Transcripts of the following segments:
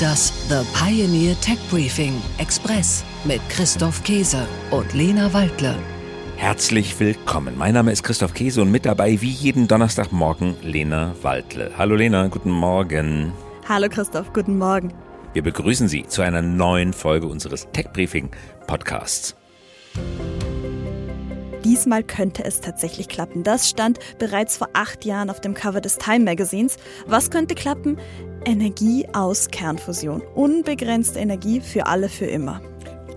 Das The Pioneer Tech Briefing Express mit Christoph Käse und Lena Waldle. Herzlich willkommen. Mein Name ist Christoph Käse und mit dabei wie jeden Donnerstagmorgen Lena Waldle. Hallo Lena, guten Morgen. Hallo Christoph, guten Morgen. Wir begrüßen Sie zu einer neuen Folge unseres Tech Briefing Podcasts. Diesmal könnte es tatsächlich klappen. Das stand bereits vor acht Jahren auf dem Cover des Time Magazins. Was könnte klappen? Energie aus Kernfusion. Unbegrenzte Energie für alle für immer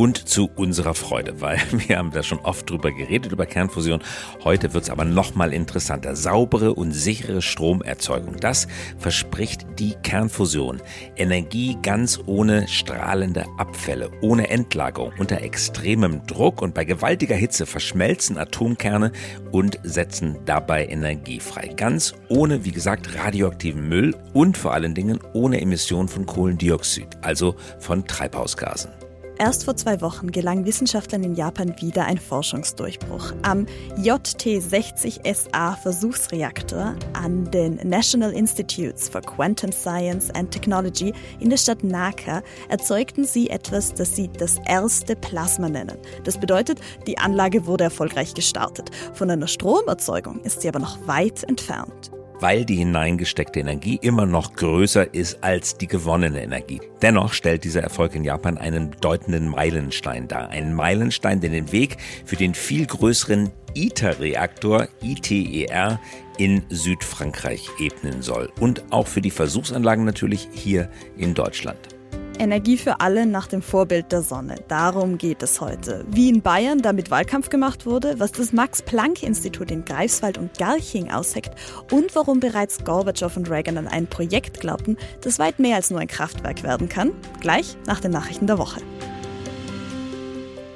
und zu unserer Freude, weil wir haben da schon oft drüber geredet, über Kernfusion. Heute wird es aber nochmal interessanter. Saubere und sichere Stromerzeugung, das verspricht die Kernfusion. Energie ganz ohne strahlende Abfälle, ohne Endlagerung, unter extremem Druck und bei gewaltiger Hitze verschmelzen Atomkerne und setzen dabei Energie frei. Ganz ohne, wie gesagt, radioaktiven Müll und vor allen Dingen ohne Emission von Kohlendioxid, also von Treibhausgasen. Erst vor zwei Wochen gelang Wissenschaftlern in Japan wieder ein Forschungsdurchbruch. Am JT60SA Versuchsreaktor an den National Institutes for Quantum Science and Technology in der Stadt Naka erzeugten sie etwas, das sie das erste Plasma nennen. Das bedeutet, die Anlage wurde erfolgreich gestartet. Von einer Stromerzeugung ist sie aber noch weit entfernt weil die hineingesteckte Energie immer noch größer ist als die gewonnene Energie. Dennoch stellt dieser Erfolg in Japan einen bedeutenden Meilenstein dar. Einen Meilenstein, der den Weg für den viel größeren ITER-Reaktor ITER in Südfrankreich ebnen soll. Und auch für die Versuchsanlagen natürlich hier in Deutschland. Energie für alle nach dem Vorbild der Sonne. Darum geht es heute. Wie in Bayern damit Wahlkampf gemacht wurde, was das Max-Planck-Institut in Greifswald und Garching ausheckt und warum bereits Gorbatschow und Reagan an ein Projekt glaubten, das weit mehr als nur ein Kraftwerk werden kann. Gleich nach den Nachrichten der Woche.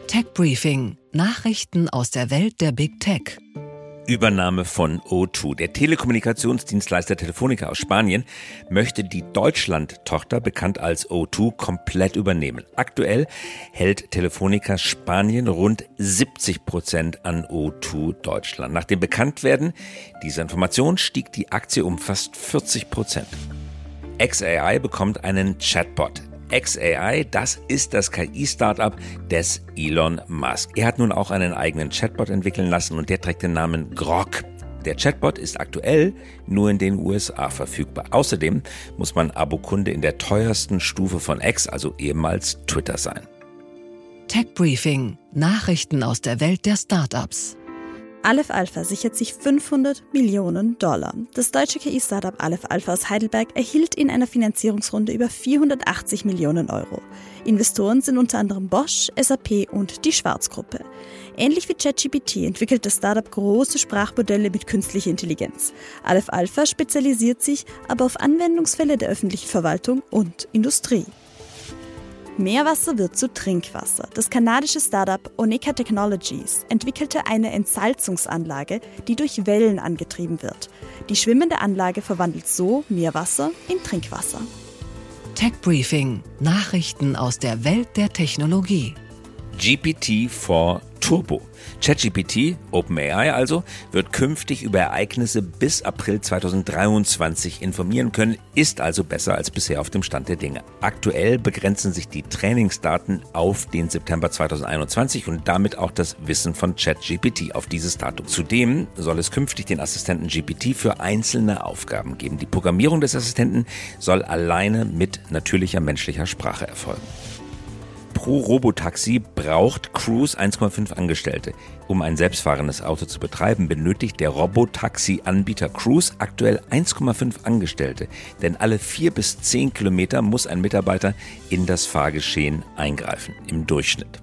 Tech Briefing. Nachrichten aus der Welt der Big Tech. Übernahme von O2. Der Telekommunikationsdienstleister Telefonica aus Spanien möchte die Deutschland-Tochter, bekannt als O2, komplett übernehmen. Aktuell hält Telefonica Spanien rund 70 Prozent an O2 Deutschland. Nach dem Bekanntwerden dieser Information stieg die Aktie um fast 40 Prozent. XAI bekommt einen Chatbot. XAI, das ist das KI-Startup des Elon Musk. Er hat nun auch einen eigenen Chatbot entwickeln lassen und der trägt den Namen Grok. Der Chatbot ist aktuell nur in den USA verfügbar. Außerdem muss man Abokunde in der teuersten Stufe von X, also ehemals Twitter sein. Tech Briefing: Nachrichten aus der Welt der Startups. Aleph Alpha sichert sich 500 Millionen Dollar. Das deutsche KI-Startup Aleph Alpha aus Heidelberg erhielt in einer Finanzierungsrunde über 480 Millionen Euro. Investoren sind unter anderem Bosch, SAP und die Schwarzgruppe. Ähnlich wie ChatGPT entwickelt das Startup große Sprachmodelle mit künstlicher Intelligenz. Aleph Alpha spezialisiert sich aber auf Anwendungsfälle der öffentlichen Verwaltung und Industrie. Meerwasser wird zu Trinkwasser. Das kanadische Startup Oneka Technologies entwickelte eine Entsalzungsanlage, die durch Wellen angetrieben wird. Die schwimmende Anlage verwandelt so Meerwasser in Trinkwasser. Tech Briefing: Nachrichten aus der Welt der Technologie. GPT-4 Turbo. ChatGPT, OpenAI also, wird künftig über Ereignisse bis April 2023 informieren können, ist also besser als bisher auf dem Stand der Dinge. Aktuell begrenzen sich die Trainingsdaten auf den September 2021 und damit auch das Wissen von ChatGPT auf dieses Datum. Zudem soll es künftig den Assistenten GPT für einzelne Aufgaben geben. Die Programmierung des Assistenten soll alleine mit natürlicher menschlicher Sprache erfolgen pro Robotaxi braucht Cruise 1,5 Angestellte. Um ein selbstfahrendes Auto zu betreiben, benötigt der Robotaxi-Anbieter Cruise aktuell 1,5 Angestellte. Denn alle vier bis zehn Kilometer muss ein Mitarbeiter in das Fahrgeschehen eingreifen, im Durchschnitt.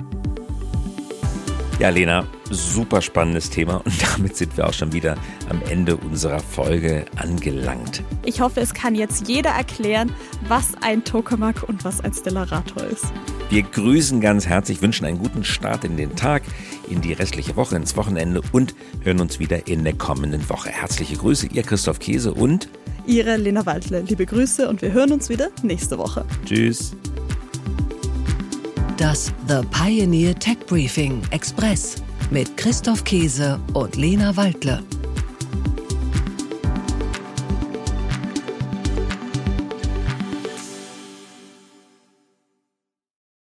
Ja, Lena, super spannendes Thema und damit sind wir auch schon wieder am Ende unserer Folge angelangt. Ich hoffe, es kann jetzt jeder erklären, was ein Tokamak und was ein Stellarator ist. Wir grüßen ganz herzlich, wünschen einen guten Start in den Tag, in die restliche Woche, ins Wochenende und hören uns wieder in der kommenden Woche. Herzliche Grüße, ihr Christoph Käse und Ihre Lena Waldle. Liebe Grüße und wir hören uns wieder nächste Woche. Tschüss. Das The Pioneer Tech Briefing Express mit Christoph Käse und Lena Waldle.